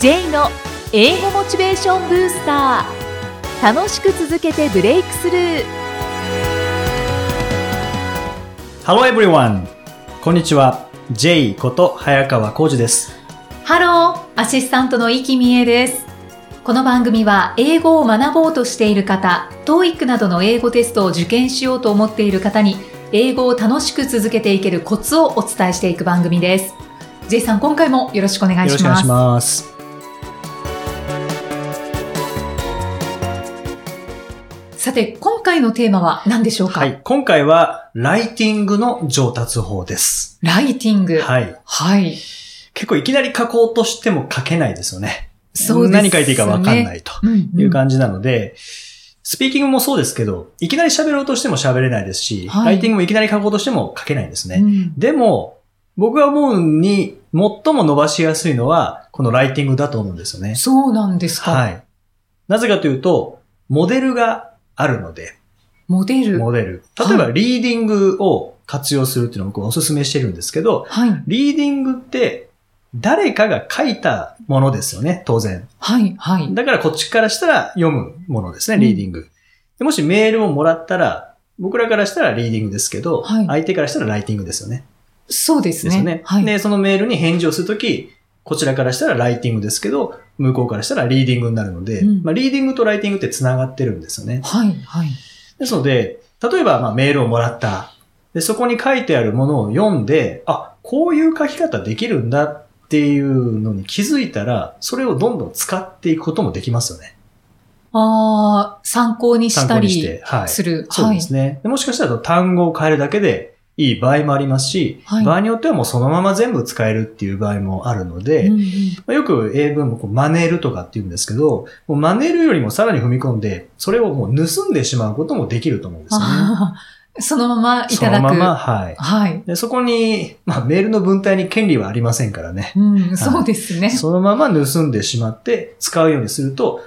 J の英語モチベーションブースター楽しく続けてブレイクスルー Hello everyone! こんにちは。J こと早川浩二です。 Hello、アシスタントの生木美枝です。この番組は英語を学ぼうとしている方、TOEIC などの英語テストを受験しようと思っている方に、英語を楽しく続けていけるコツをお伝えしていく番組です。J さん、今回もよろしくお願いします。さて、今回のテーマは何でしょうか、はい。今回は、ライティングの上達法です。ライティング。はい。はい。結構いきなり書こうとしても書けないですよね。そうですね。何書いていいかわかんないとうんうんいう感じなので、スピーキングもそうですけど、いきなり喋ろうとしても喋れないですし、はいライティングもいきなり書こうとしても書けないんですね。うんでも、僕が思うに、最も伸ばしやすいのは、このライティングだと思うんですよね。そうなんですか？はい。なぜかというと、モデルがあるので、モデル。モデル。例えば、リーディングを活用するっていうのを僕お勧めしてるんですけど、はい。リーディングって、誰かが書いたものですよね、当然。はい。はい。だからこっちからしたら読むものですね、リーディング。でもしメールをもらったら、僕らからしたらリーディングですけど、はい相手からしたらライティングですよね。そうですね。ですよね。はい。で、そのメールに返事をするとき、こちらからしたらライティングですけど、向こうからしたらリーディングになるので、うんまあ、リーディングとライティングって繋がってるんですよね。はい。はい。ですので、例えばまあメールをもらった。で、そこに書いてあるものを読んで、あ、こういう書き方できるんだっていうのに気づいたら、それをどんどん使っていくこともできますよね。ああ、参考にしたりて。はい。する。そうですね。でもしかしたら単語を変えるだけでいい場合もありますし、はい場合によってはもうそのまま全部使えるっていう場合もあるので、はい。うんうんまあよく英文もこう真似るとかって言うんですけど、もう真似るよりもさらに踏み込んで、それをもう盗んでしまうこともできると思うんですよね。そのままいただく。そのまま、はい。はい。でそこに、まあメールの文体に権利はありませんからね。うん、そうですね。そのまま盗んでしまって使うようにすると、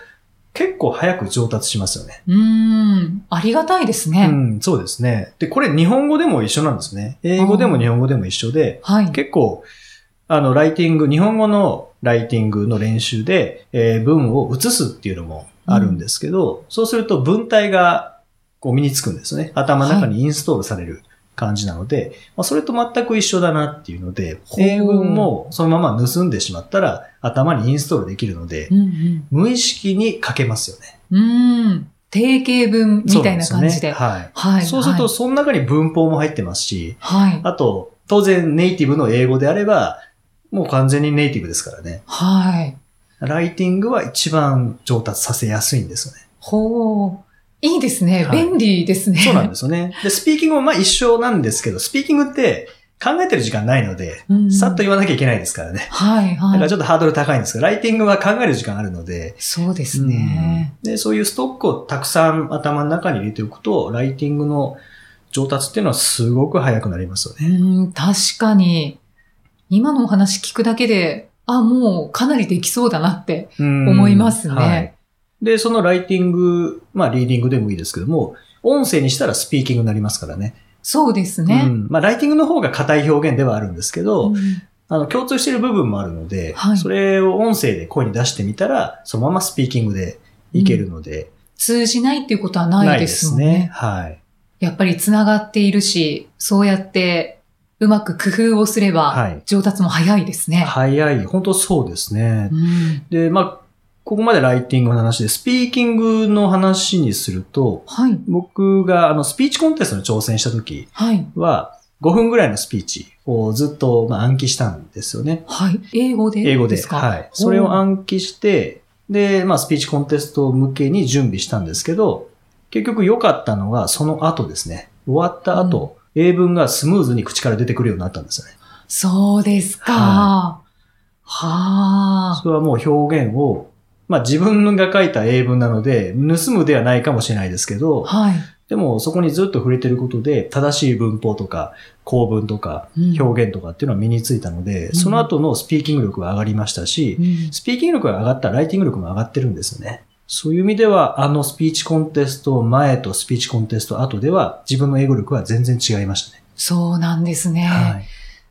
結構早く上達しますよね。うん、ありがたいですね。うん、そうですね。で、これ日本語でも一緒なんですね。英語でも日本語でも一緒で、はい。結構、あの、ライティング、日本語のライティングの練習で、えー文を移すっていうのもあるんですけど、そうすると文体がこう身につくんですね。頭の中にインストールされる感じなので、まあ、それと全く一緒だなっていうので、英文もそのまま盗んでしまったら頭にインストールできるのでう、ん無意識に書けますよね。うん。うん。定型文みたいな感じで。そうなんすよねはい。はい。そうすると、はい、その中に文法も入ってますし、はい。あと、当然ネイティブの英語であれば、もう完全にネイティブですからね。はい。ライティングは一番上達させやすいんですよね。ほう。いいですね。はい便利ですね。そうなんですよね。で、スピーキングもまあ一緒なんですけど、スピーキングって考えてる時間ないので、うんさっと言わなきゃいけないですからね。はい、だかはい。らちょっとハードル高いんですけど、ライティングは考える時間あるので、そうですね。で、そういうストックをたくさん頭の中に入れておくと、ライティングの上達っていうのはすごく早くなりますようね。ん、確かに。今のお話聞くだけで、あ、もうかなりできそうだなって思思いますね。はい。で、そのライティング、まあリーディングでもいいですけども、音声にしたらスピーキングになりますからね。そうですね。うん。まあライティングの方が硬い表現ではあるんですけど、うんあの、共通している部分もあるので、はいそれを音声で声に出してみたら、そのままスピーキングでいけるので、通じないっていうことはないですもんね。はい。やっぱり繋がっているし、そうやってうまく工夫をすれば、はい上達も早いですね。早い。本当そうですねう。んで、まあ、ここまでライティングの話で、スピーキングの話にすると、はい。僕があのスピーチコンテストに挑戦した時はい。は、5分ぐらいのスピーチをずっとまあ暗記したんですよね。はい。英語で英語で。ですかはい。それを暗記して、で、まあスピーチコンテスト向けに準備したんですけど、結局良かったのはその後ですね。終わった後、英文がスムーズに口から出てくるようになったんですよね。そうですか。はあ。それはもう表現を、まあ自分が書いた英文なので、盗むではないかもしれないですけど、はい。でもそこにずっと触れてることで、正しい文法とか、構文とか、うん表現とかっていうのは身についたので、その後のスピーキング力が上がりましたし、うんスピーキング力が上がったらライティング力も上がってるんですよね。そういう意味では、あのスピーチコンテスト前とスピーチコンテスト後では、自分の英語力は全然違いましたね。そうなんですね。はい。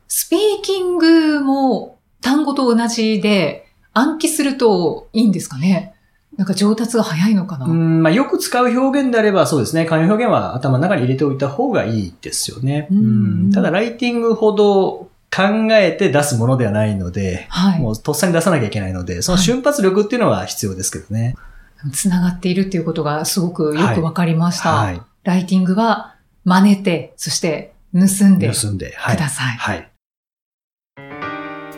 スピーキングも単語と同じで、暗記するといいんですかね？なんか上達が早いのかな、うん、まあ、よく使う表現であればそうですね。慣用表現は頭の中に入れておいた方がいいですよね。うんうんただ、ライティングほど考えて出すものではないので、はい。もうとっさに出さなきゃいけないので、その瞬発力っていうのは必要ですけどね。つながっているっていうことがすごくよくわかりました。はい。ライティングは真似て、そして盗んでく盗んで。はい。ださい。はい。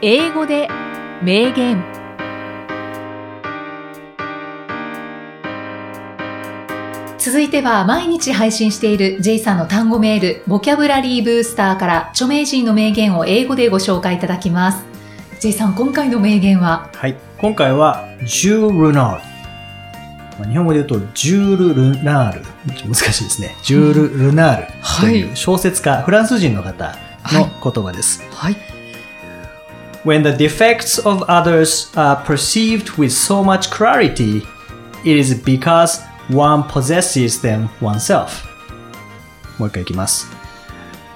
英語で名言続いては毎日配信している J さんの単語メール、ボキャブラリーブースターから著名人の名言を英語でご紹介いただきます。J さん、今回の名言は？はい。今回は、ジュール・ルナール。まあ、日本語で言うと、ジュール・ルナール。難しいですね。ジュール・ルナールという小説家、フランス人の方の言葉です。はい。When the defects of others are perceived with so much clarity, it is because one possesses them oneself. もう一回いきます。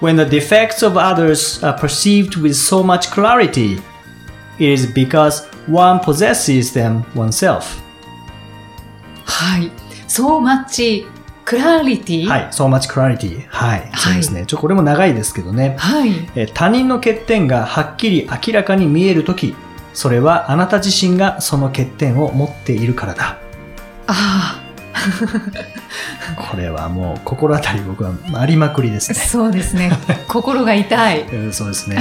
When the defects of others are perceived with so much clarity, it is because one possesses them oneself. はい。so much clarity. はい、so much clarity. はい、はいそうですね。ちょ、これも長いですけどね。はい。えー他人の欠点がはっきり明らかに見えるとき、それはあなた自身がその欠点を持っているからだ。あ これはもう心当たり僕はありまくりですあ、ね。そうですね。心が痛い。うんそうですね。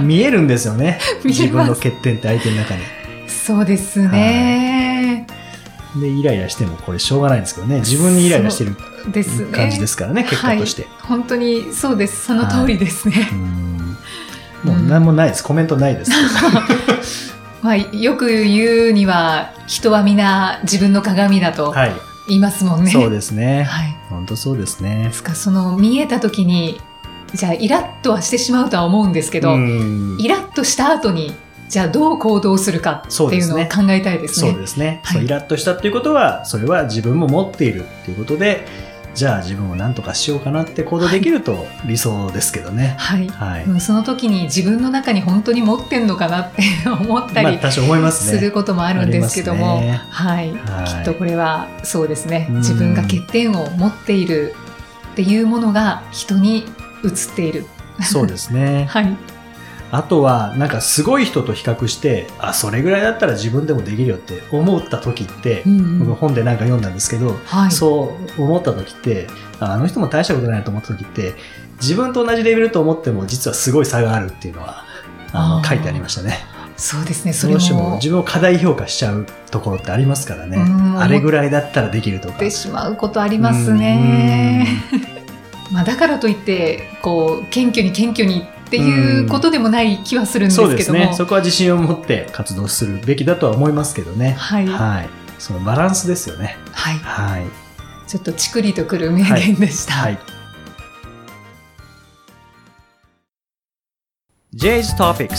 見えるんですよね。自分の欠点って相手の中に。そうですね。で、イライラしてもこれしょうがないんですけどね。自分にイライラしてる。感じですからね、結果として。はい。本当にそうです。その通りですね。うんもう何もないです。コメントないです。まあ、よく言うには、人は皆自分の鏡だとはい。言いますもんね。そうですね。はい。本当そうですねで。すか、その見えた時に、じゃあイラッとはしてしまうとは思うんですけど、うんイラッとした後に、じゃあどう行動するかっていうのを考えたいですね。そうですね、はいイラッとしたっていうことはそれは自分も持っているっていうことでじゃあ自分を何とかしようかなって行動できると理想ですけどね。はい。はい、うんその時に自分の中に本当に持ってんのかなって 思ったりすることもあるんですけども、ね。はい、はい。きっとこれはそうですね。うん。自分が欠点を持っているっていうものが人に映っている。そうですね。はい。あとはなんかすごい人と比較してあそれぐらいだったら自分でもできるよって思った時って、うんうん僕本でなんか読んだんですけど、はい。そう思った時ってああの人も大したことないなと思った時って自分と同じレベルと思っても実はすごい差があるっていうのはあの書いてありましたね。そうですね。それもも自分を過大評価しちゃうところってありますからねうん。あれぐらいだったらできるとか。ってしまうことありますね。まあだからといってこう謙虚に謙虚にっていうことでもない気はするんですそうですけども。ね。そこは自信を持って活動するべきだとは思いますけどね。はい、はいはい。そのバランスですよね。はい。ちょっとちくりとくる名言でした。はい。J's Topics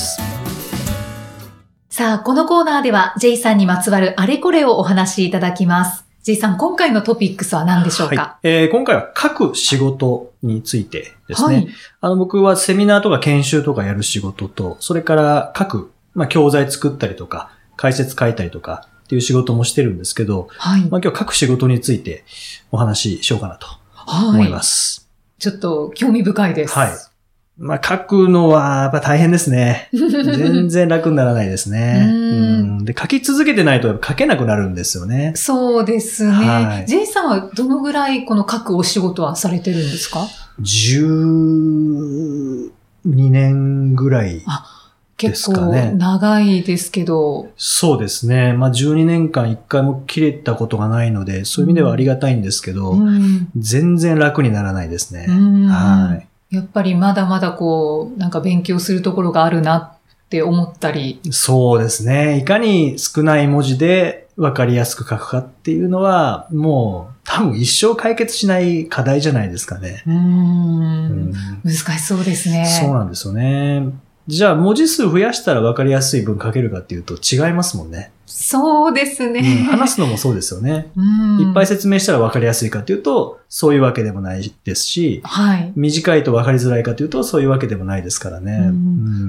さあ、このコーナーでは J さんにまつわるあれこれをお話しいただきます。J さん、今回のトピックスは何でしょうはいか、えー今回は書く仕事についてですね。はい。あの、僕はセミナーとか研修とかやる仕事と、それから書く、まあ、教材作ったりとか、解説書いたりとかっていう仕事もしてるんですけど、はい。まあ、今日書く仕事についてお話ししようかなと思いはい。ます。ちょっと興味深いです。はい。まあ、書くのはやっぱ大変ですね。全然楽にならないですね。うんうんで、書き続けてないと書けなくなるんですよね。そうですね。はい J さんはどのぐらいこの書くお仕事はされてるんですか？12年ぐらい。結構ですかね長いですけど、そうですね。まあ、12年間一回も切れたことがないので、そういう意味ではありがたいんですけど、うん全然楽にならないですね。うんはい。やっぱりまだまだこう、なんか勉強するところがあるなって思ったり。そうですね。いかに少ない文字で分かりやすく書くかっていうのは、もう多分一生解決しない課題じゃないですかね。うんん。難しそうですね。そうなんですよね。じゃあ文字数増やしたら分かりやすい文書けるかっていうと違いますもんね。そうですね。うん話すのもそうですよね。うんいっぱい説明したら分かりやすいかっていうと、そういうわけでもないですし、はい。短いと分かりづらいかというと、そういうわけでもないですからね。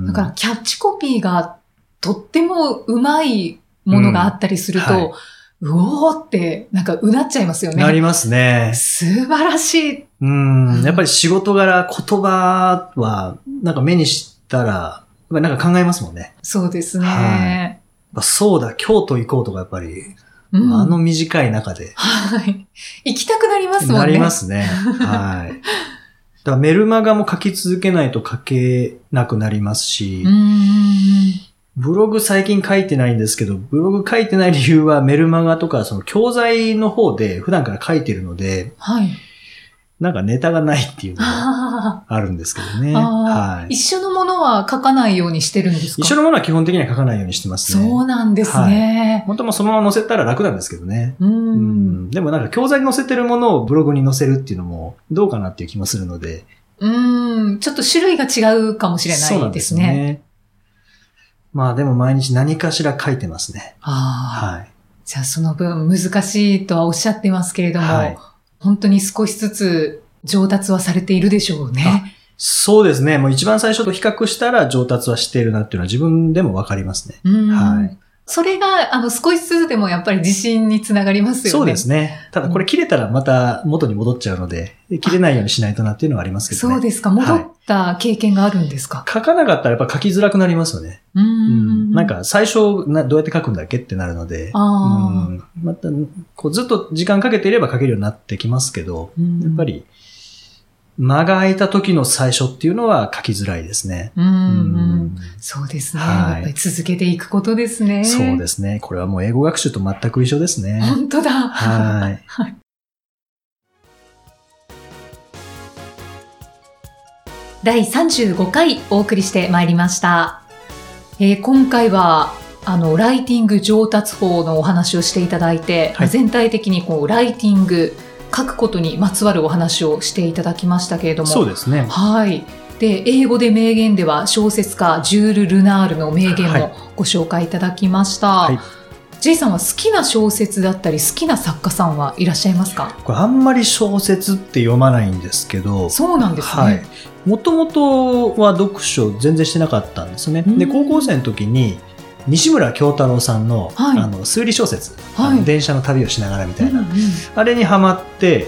だからキャッチコピーがとってもうまいものがあったりすると、うんはいうおーって、なんかうなっちゃいますよね。なりますね。素晴らしい。うん。やっぱり仕事柄、言葉は、なんか目にしたら、やっぱりなんか考えますもんね。そうですね。はあそうだ、京都行こうとか、やっぱり、うんあの短い中で、はい。行きたくなりますもんね。なりますね。はい。だメルマガも書き続けないと書けなくなりますしう、ん。ブログ最近書いてないんですけど、ブログ書いてない理由はメルマガとかその教材の方で普段から書いてるので、はい。なんかネタがないっていうのがああるんですけどね。あ、はい。一緒のものは書かないようにしてるんですか？一緒のものは基本的には書かないようにしてますね。そうなんですね。本当もそのまま載せたら楽なんですけどね。う。うんん。でもなんか教材に載せてるものをブログに載せるっていうのもどうかなっていう気もするので。うん。ちょっと種類が違うかもしれそうなないんですすでね。ね。まあでも毎日何かしら書いてますね。ああ。はい。じゃあその分難しいとはおっしゃってますけれども、はい本当に少しずつ上達はされているでしょうね。そうですね。もう一番最初と比較したら上達はしているなっていうのは自分でもわかりますね。うんはい。それが、あの、少しずつでもやっぱり自信につながりますよね。そうですね。ただこれ切れたらまた元に戻っちゃうので、切れないようにしないとなっていうのはありますけどね。そうですか。戻った経験があるんですか？書かなかったらやっぱ書きづらくなりますよね。ううんん。なん、か最初などうやって書くんだっけってなるので。あうんまた、こうずっと時間かけていれば書けるようになってきますけど、あ、やっぱ。り、間が空いた時の最初っていうのは書きづらいですね。うん、う。うんそうですね。はいやっぱり続けていくことですね。そうですね。これはもう英語学習と全く一緒ですね。本当だ。はい。第35回お送りしてまいりました。えー今回は、あの、ライティング上達法のお話をしていただいて、はい全体的にこう、ライティング、書くことにまつわるお話をしていただきましたけれども。そうですね。はい。で、英語で名言では小説家ジュール・ルナールの名言はいもご紹介いただきました。はい J さんは好きな小説だったり好きな作家さんはいらっしゃいますか？これあんまり小説って読まないんですけど、そうなんですね。はい。もともとは読書全然してなかったんですね。で、うん高校生の時に、西村京太郎さんの,、はいあの推理小説、はい電車の旅をしながらみたいな、うんうんあれにハマって、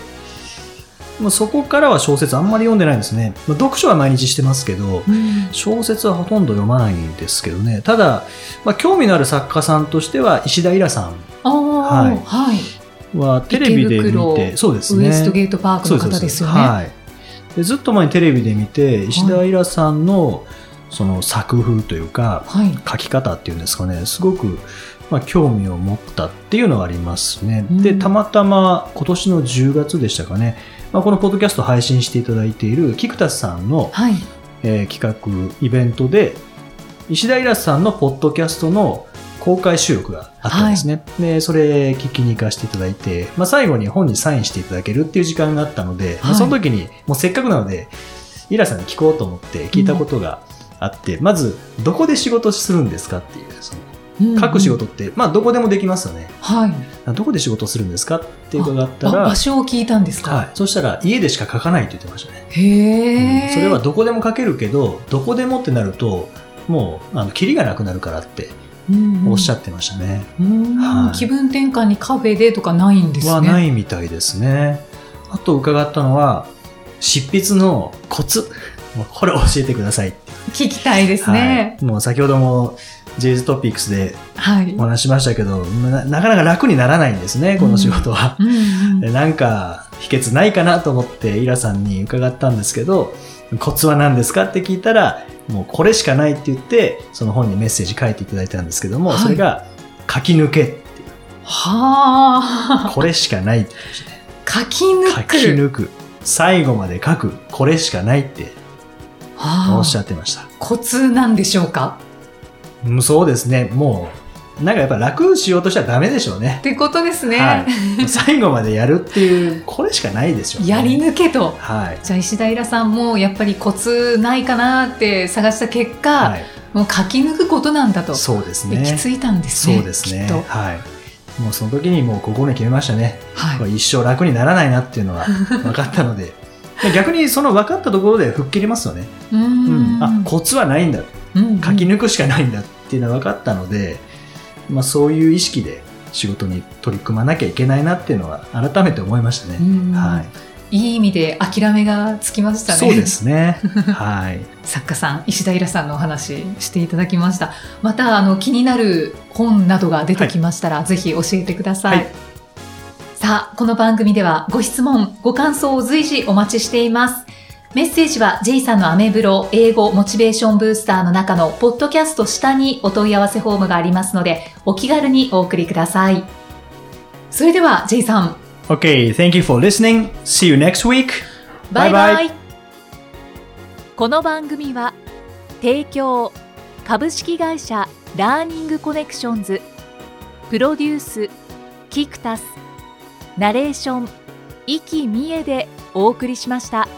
もうそこからは小説あんまり読んでないんですね。まあ読書は毎日してますけど、うん小説はほとんど読まないんですけどね。ただ、まあ、興味のある作家さんとしては、石田イラさああ、はいはい。んはテレビで見て、そうですね。ウエストゲートパークの方ですよね。はい。でずっと前にテレビで見て、石田イラさんのその作風というか、はい。書き方っていうんですかね、すごく、まあ、興味を持ったっていうのはありますね。うんで、たまたま今年の10月でしたかね、まあ、このポッドキャスト配信していただいている菊田さんの、はい。えー企画、イベントで、石田イラさんのポッドキャストの公開収録があったんですね。で、それ聞きに行かせていただいて、まあ、最後に本にサインしていただけるっていう時間があったので、まあはいその時に、もうせっかくなので、イラさんに聞こうと思って聞いたことがあって、まず、どこで仕事するんですかっていう、その書く仕事って、まあ、どこでもできますよね。はい。どこで仕事するんですかって伺ったらあ場、所を聞いたんですか？はい。そしたら、家でしか書かないって言ってましたね。へえ、それはどこでも書けるけど、どこでもってなると、もう、あの、キリがなくなるからっておっしゃっってましたね。て、うんはい気分転換にカフェでとかないんですね。はないみたいですね。あと伺ったのは、執筆のコツ。もうこれ教えてくださいって。聞きたいですね。はいもう先ほども J's トピックスではい。お話ししましたけど、ななかなか楽にならないんですね、この仕事は。うんうんでなんか秘訣ないかなと思ってイラさんに伺ったんですけど、コツは何ですかって聞いたら、もうこれしかないって言って、その本にメッセージ書いていただいたんですけども、はいそれが書き抜けっていう、はあ。これしかない、書き抜書く。き抜く、最後まで書く、これしかないってはあおっしゃってました。コツなんでしょうか？うんそうですね、もう、なんかやっぱ楽しようとしたらダメでしょうねっ。てことですね。はい。最後までやるっていう、これしかないでしょうね。やり抜けと。はい。じゃあ石田イラさんもやっぱりコツないかなって探した結果、はい。もう書き抜くことなんだとそうですね。行き着いたんですね。そうですね。はい。もうその時にもう心に決めましたね。はい一生楽にならないなっていうのは分かったので。で逆にその分かったところで吹っ切りますよね。うーんあ、コツはないんだ。うん書き抜くしかないんだっていうのは分かったので、まあ、そういう意識で仕事に取り組まなきゃいけないなっていうのは改めて思いましたね。はいいい意味で諦めがつきましたね。そうですね。はい。作家さん、石田イラさんのお話していただきました。また、あの、気になる本などが出てきましたら、はい、ぜひ教えてください。はい、さあ、この番組ではご質問、ご感想を随時お待ちしています。メッセージは J さんのアメブロ英語モチベーションブースターの中のポッドキャスト下にお問い合わせフォームがありますので、お気軽にお送りください。それでは J さん。Okay, thank you for listening. See you next week. バイバイ。この番組は提供株式会社ラーニングコネクションズプロデュースキクタスナレーション生きみえでお送りしました。